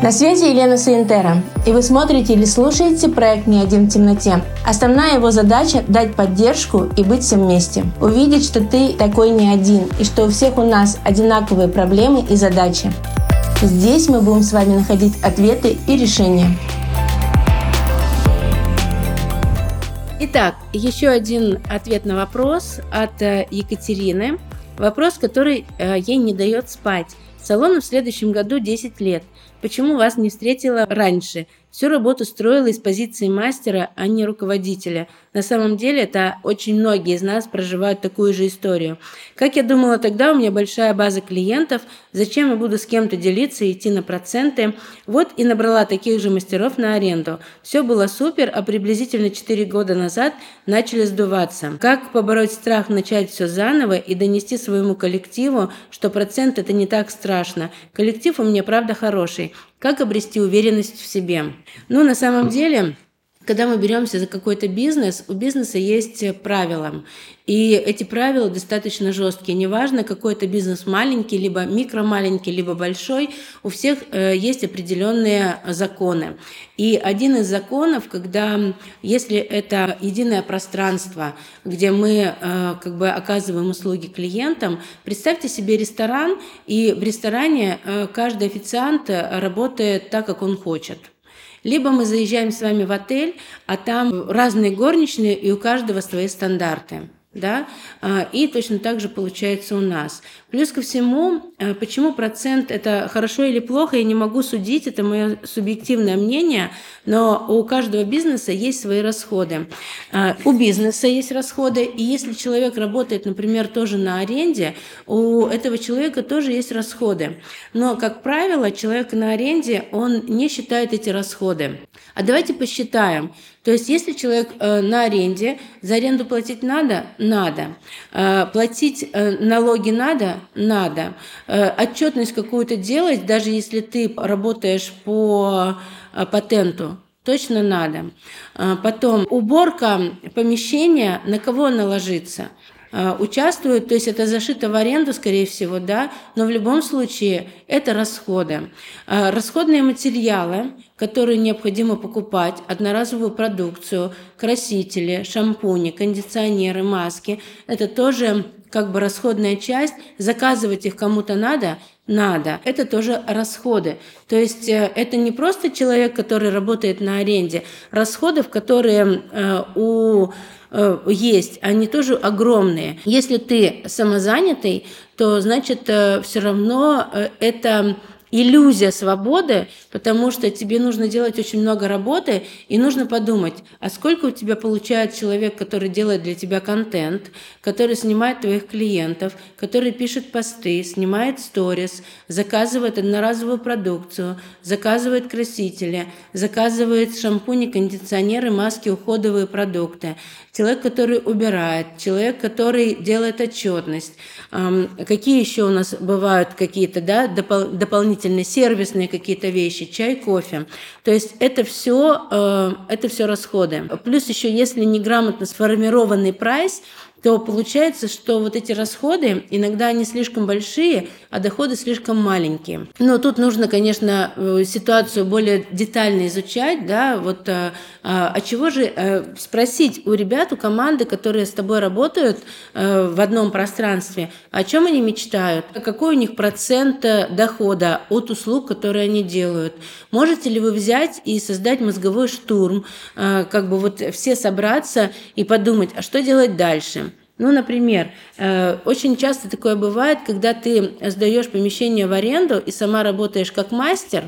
На связи Елена Саентера, и вы смотрите или слушаете проект «Не один в темноте». Основная его задача – дать поддержку и быть всем вместе. Увидеть, что ты такой не один, и что у всех у нас одинаковые проблемы и задачи. Здесь мы будем с вами находить ответы и решения. Итак, еще один ответ на вопрос от э, Екатерины. Вопрос, который э, ей не дает спать. Салону в следующем году 10 лет – Почему вас не встретила раньше? Всю работу строила из позиции мастера, а не руководителя. На самом деле это очень многие из нас проживают такую же историю. Как я думала тогда, у меня большая база клиентов, зачем я буду с кем-то делиться и идти на проценты? Вот и набрала таких же мастеров на аренду. Все было супер, а приблизительно 4 года назад начали сдуваться. Как побороть страх начать все заново и донести своему коллективу, что процент это не так страшно. Коллектив у меня правда хороший. Как обрести уверенность в себе? Ну, на самом деле, когда мы беремся за какой-то бизнес, у бизнеса есть правила. И эти правила достаточно жесткие. Неважно, какой это бизнес маленький, либо микромаленький, либо большой, у всех э, есть определенные законы. И один из законов, когда если это единое пространство, где мы э, как бы оказываем услуги клиентам, представьте себе ресторан, и в ресторане э, каждый официант работает так, как он хочет. Либо мы заезжаем с вами в отель, а там разные горничные, и у каждого свои стандарты да, а, и точно так же получается у нас. Плюс ко всему, э, почему процент это хорошо или плохо, я не могу судить, это мое субъективное мнение, но у каждого бизнеса есть свои расходы. А, у бизнеса есть расходы, и если человек работает, например, тоже на аренде, у этого человека тоже есть расходы. Но, как правило, человек на аренде, он не считает эти расходы. А давайте посчитаем. То есть, если человек э, на аренде, за аренду платить надо? Надо. Э, платить э, налоги надо? Надо. Отчетность какую-то делать, даже если ты работаешь по патенту, точно надо. Потом уборка помещения, на кого наложиться? Э, участвуют, то есть это зашито в аренду, скорее всего, да, но в любом случае это расходы. Э, расходные материалы, которые необходимо покупать, одноразовую продукцию, красители, шампуни, кондиционеры, маски, это тоже как бы расходная часть, заказывать их кому-то надо, надо. Это тоже расходы. То есть э, это не просто человек, который работает на аренде, расходов, которые у Э, есть, они тоже огромные. Если ты самозанятый, то значит э, все равно э, это иллюзия свободы, потому что тебе нужно делать очень много работы, и нужно подумать, а сколько у тебя получает человек, который делает для тебя контент, который снимает твоих клиентов, который пишет посты, снимает сторис, заказывает одноразовую продукцию, заказывает красители, заказывает шампуни, кондиционеры, маски, уходовые продукты, человек, который убирает, человек, который делает отчетность. Какие еще у нас бывают какие-то да, дополнительные дополнительные сервисные какие-то вещи, чай, кофе. То есть это все, э, это все расходы. Плюс еще, если неграмотно сформированный прайс, то получается, что вот эти расходы иногда они слишком большие, а доходы слишком маленькие. Но тут нужно, конечно, э, ситуацию более детально изучать, да, вот а, а чего же спросить у ребят, у команды, которые с тобой работают в одном пространстве, о чем они мечтают, какой у них процент дохода от услуг, которые они делают. Можете ли вы взять и создать мозговой штурм, как бы вот все собраться и подумать, а что делать дальше? Ну, например, э, очень часто такое бывает, когда ты сдаешь помещение в аренду и сама работаешь как мастер,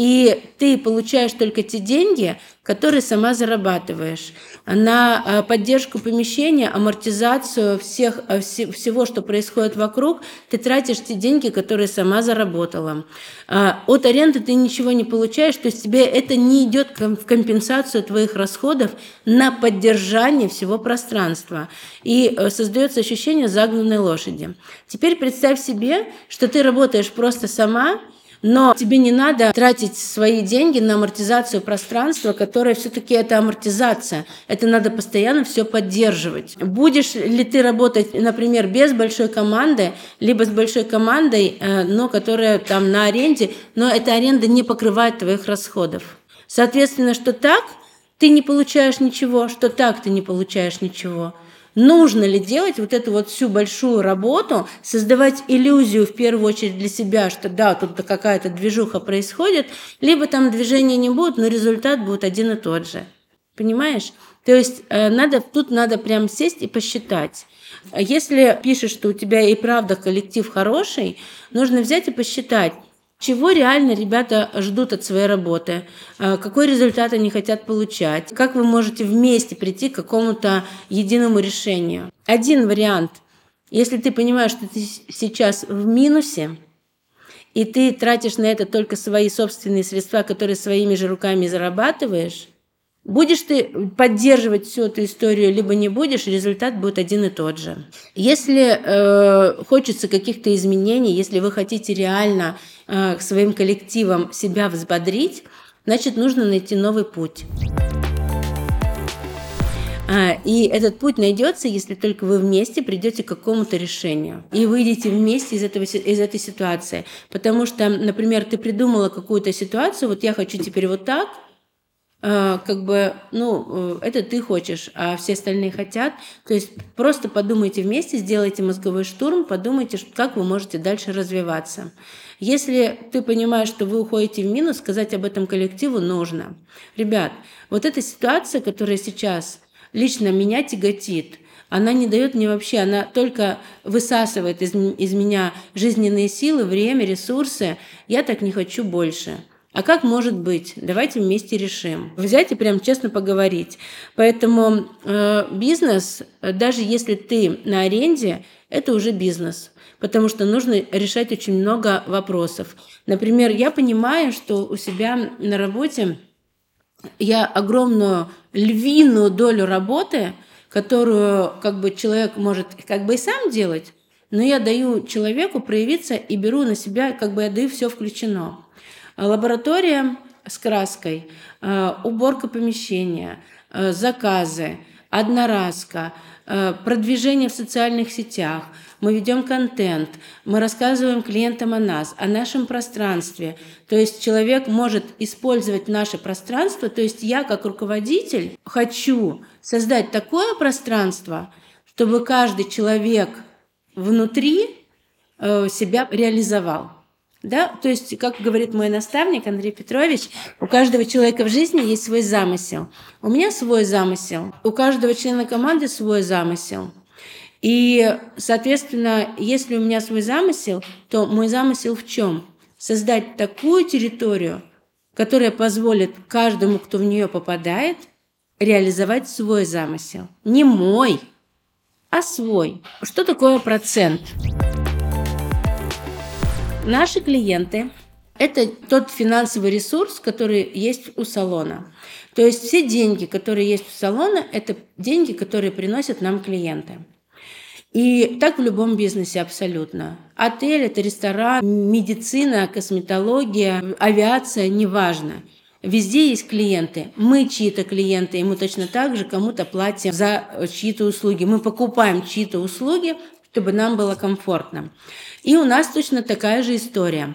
и ты получаешь только те деньги, которые сама зарабатываешь. На э, поддержку помещения, амортизацию всех, э, всего, что происходит вокруг, ты тратишь те деньги, которые сама заработала. А, от аренды ты ничего не получаешь, то есть тебе это не идет в компенсацию твоих расходов на поддержание всего пространства. И э, создается ощущение загнанной лошади. Теперь представь себе, что ты работаешь просто сама, Но тебе не надо тратить свои деньги на амортизацию пространства, которое все-таки это амортизация. Это надо постоянно все поддерживать. Будешь ли ты работать, например, без большой команды, либо с большой командой, э, но которая там на аренде, но эта аренда не покрывает твоих расходов. Соответственно, что так ты не получаешь ничего, что так ты не получаешь ничего – Нужно ли делать вот эту вот всю большую работу, создавать иллюзию в первую очередь для себя, что да, тут какая-то движуха происходит, либо там движения не будет, но результат будет один и тот же. Понимаешь? То есть э, надо, тут надо прям сесть и посчитать. Если пишешь, что у тебя и правда коллектив хороший, нужно взять и посчитать, чего реально ребята ждут от своей работы? А, какой результат они хотят получать? Как вы можете вместе прийти к какому-то единому решению? Один вариант. Если ты понимаешь, что ты сейчас в минусе, и ты тратишь на это только свои собственные средства, которые своими же руками зарабатываешь, Будешь ты поддерживать всю эту историю, либо не будешь, результат будет один и тот же. Если э, хочется каких-то изменений, если вы хотите реально э, своим коллективом себя взбодрить, значит, нужно найти новый путь. А, и этот путь найдется, если только вы вместе придете к какому-то решению и выйдете вместе из, этого, из этой ситуации. Потому что, например, ты придумала какую-то ситуацию, вот я хочу теперь вот так, как бы, ну, э, это ты хочешь, а все остальные хотят. То есть просто подумайте вместе, сделайте мозговой штурм, подумайте, как вы можете дальше развиваться. Если ты понимаешь, что вы уходите в минус, сказать об этом коллективу нужно. Ребят, вот эта ситуация, которая сейчас лично меня тяготит, она не дает мне вообще, она только высасывает из, из меня жизненные силы, время, ресурсы. Я так не хочу больше. А как может быть? Давайте вместе решим. Взять и прям честно поговорить. Поэтому э, бизнес, даже если ты на аренде, это уже бизнес. Потому что нужно решать очень много вопросов. Например, я понимаю, что у себя на работе я огромную львиную долю работы, которую как бы человек может как бы и сам делать, но я даю человеку проявиться и беру на себя, как бы я даю все включено. Лаборатория с краской, э, уборка помещения, э, заказы, одноразка, э, продвижение в социальных сетях. Мы ведем контент, мы рассказываем клиентам о нас, о нашем пространстве. То есть человек может использовать наше пространство. То есть я как руководитель хочу создать такое пространство, чтобы каждый человек внутри себя реализовал. Да? То есть, как говорит мой наставник Андрей Петрович, у каждого человека в жизни есть свой замысел. У меня свой замысел, у каждого члена команды свой замысел. И, соответственно, если у меня свой замысел, то мой замысел в чем? Создать такую территорию, которая позволит каждому, кто в нее попадает, реализовать свой замысел. Не мой, а свой. Что такое процент? Наши клиенты – это тот финансовый ресурс, который есть у салона. То есть все деньги, которые есть у салона, это деньги, которые приносят нам клиенты. И так в любом бизнесе абсолютно. Отель – это ресторан, медицина, косметология, авиация – неважно. Везде есть клиенты. Мы чьи-то клиенты, и мы точно так же кому-то платим за чьи-то услуги. Мы покупаем чьи-то услуги, чтобы нам было комфортно. И у нас точно такая же история.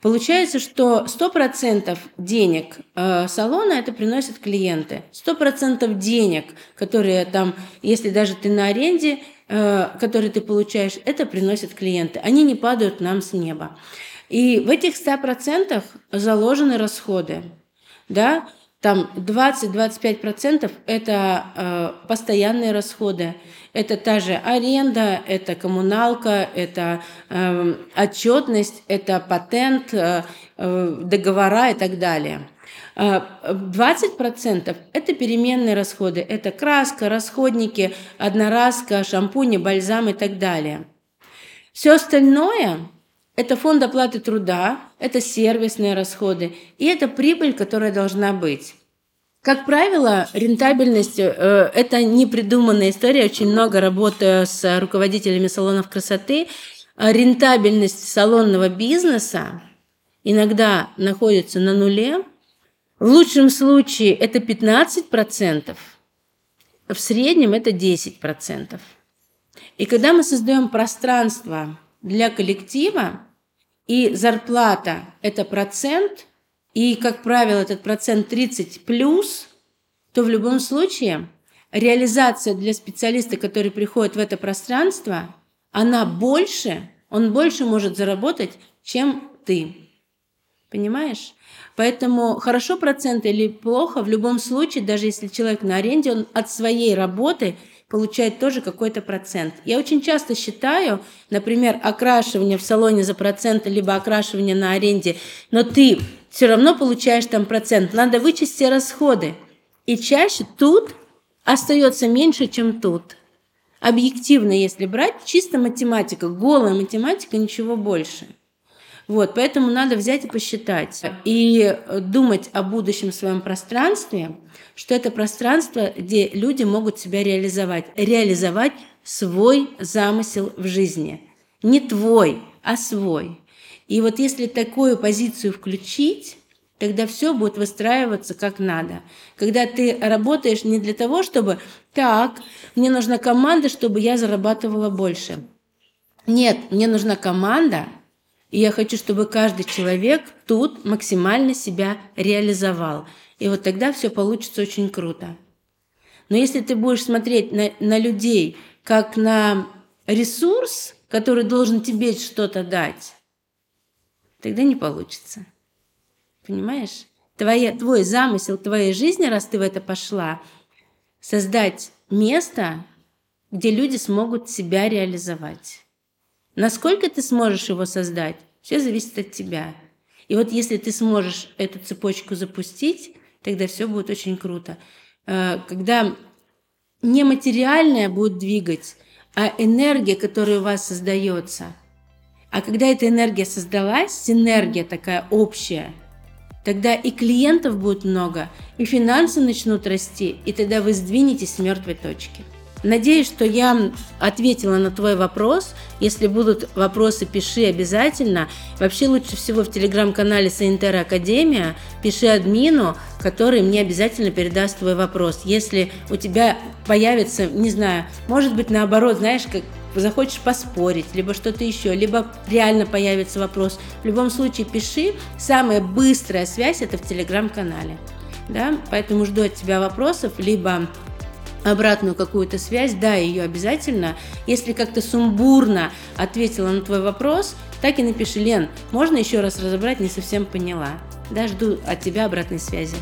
Получается, что 100% денег э, салона это приносят клиенты. 100% денег, которые там, если даже ты на аренде, э, которые ты получаешь, это приносят клиенты. Они не падают нам с неба. И в этих 100% заложены расходы. Да? Там 20-25% это э, постоянные расходы. Это та же аренда, это коммуналка, это э, отчетность, это патент, э, э, договора и так далее. 20% э, это переменные расходы. Это краска, расходники, одноразка, шампуни, бальзам и так далее. Все остальное – это фонд оплаты труда, это сервисные расходы и это прибыль, которая должна быть. Как правило, рентабельность э, – это непридуманная история. Очень много работаю с руководителями салонов красоты. Рентабельность салонного бизнеса иногда находится на нуле. В лучшем случае это 15%, в среднем это 10%. И когда мы создаем пространство для коллектива, и зарплата – это процент, и, как правило, этот процент 30 плюс, то в любом случае реализация для специалиста, который приходит в это пространство, она больше, он больше может заработать, чем ты. Понимаешь? Поэтому хорошо процент или плохо, в любом случае, даже если человек на аренде, он от своей работы получает тоже какой-то процент. Я очень часто считаю, например, окрашивание в салоне за процент, либо окрашивание на аренде, но ты все равно получаешь там процент. Надо вычесть все расходы. И чаще тут остается меньше, чем тут. Объективно, если брать, чисто математика, голая математика, ничего больше – вот, поэтому надо взять и посчитать. И думать о будущем своем пространстве, что это пространство, где люди могут себя реализовать. Реализовать свой замысел в жизни. Не твой, а свой. И вот если такую позицию включить, тогда все будет выстраиваться как надо. Когда ты работаешь не для того, чтобы так, мне нужна команда, чтобы я зарабатывала больше. Нет, мне нужна команда, и я хочу, чтобы каждый человек тут максимально себя реализовал. И вот тогда все получится очень круто. Но если ты будешь смотреть на, на людей как на ресурс, который должен тебе что-то дать, тогда не получится. Понимаешь? Твоя, твой замысел твоей жизни, раз ты в это пошла, создать место, где люди смогут себя реализовать. Насколько ты сможешь его создать, все зависит от тебя. И вот если ты сможешь эту цепочку запустить, тогда все будет очень круто. Э, когда не материальное будет двигать, а энергия, которая у вас создается. А когда эта энергия создалась, синергия такая общая, тогда и клиентов будет много, и финансы начнут расти, и тогда вы сдвинетесь с мертвой точки. Надеюсь, что я ответила на твой вопрос. Если будут вопросы, пиши обязательно. Вообще лучше всего в телеграм-канале Саинтера Академия пиши админу, который мне обязательно передаст твой вопрос. Если у тебя появится, не знаю, может быть наоборот, знаешь, как захочешь поспорить, либо что-то еще, либо реально появится вопрос. В любом случае пиши. Самая быстрая связь это в телеграм-канале. Да? Поэтому жду от тебя вопросов, либо обратную какую-то связь, да, ее обязательно. Если как-то сумбурно ответила на твой вопрос, так и напиши, Лен, можно еще раз разобрать, не совсем поняла. Да, жду от тебя обратной связи.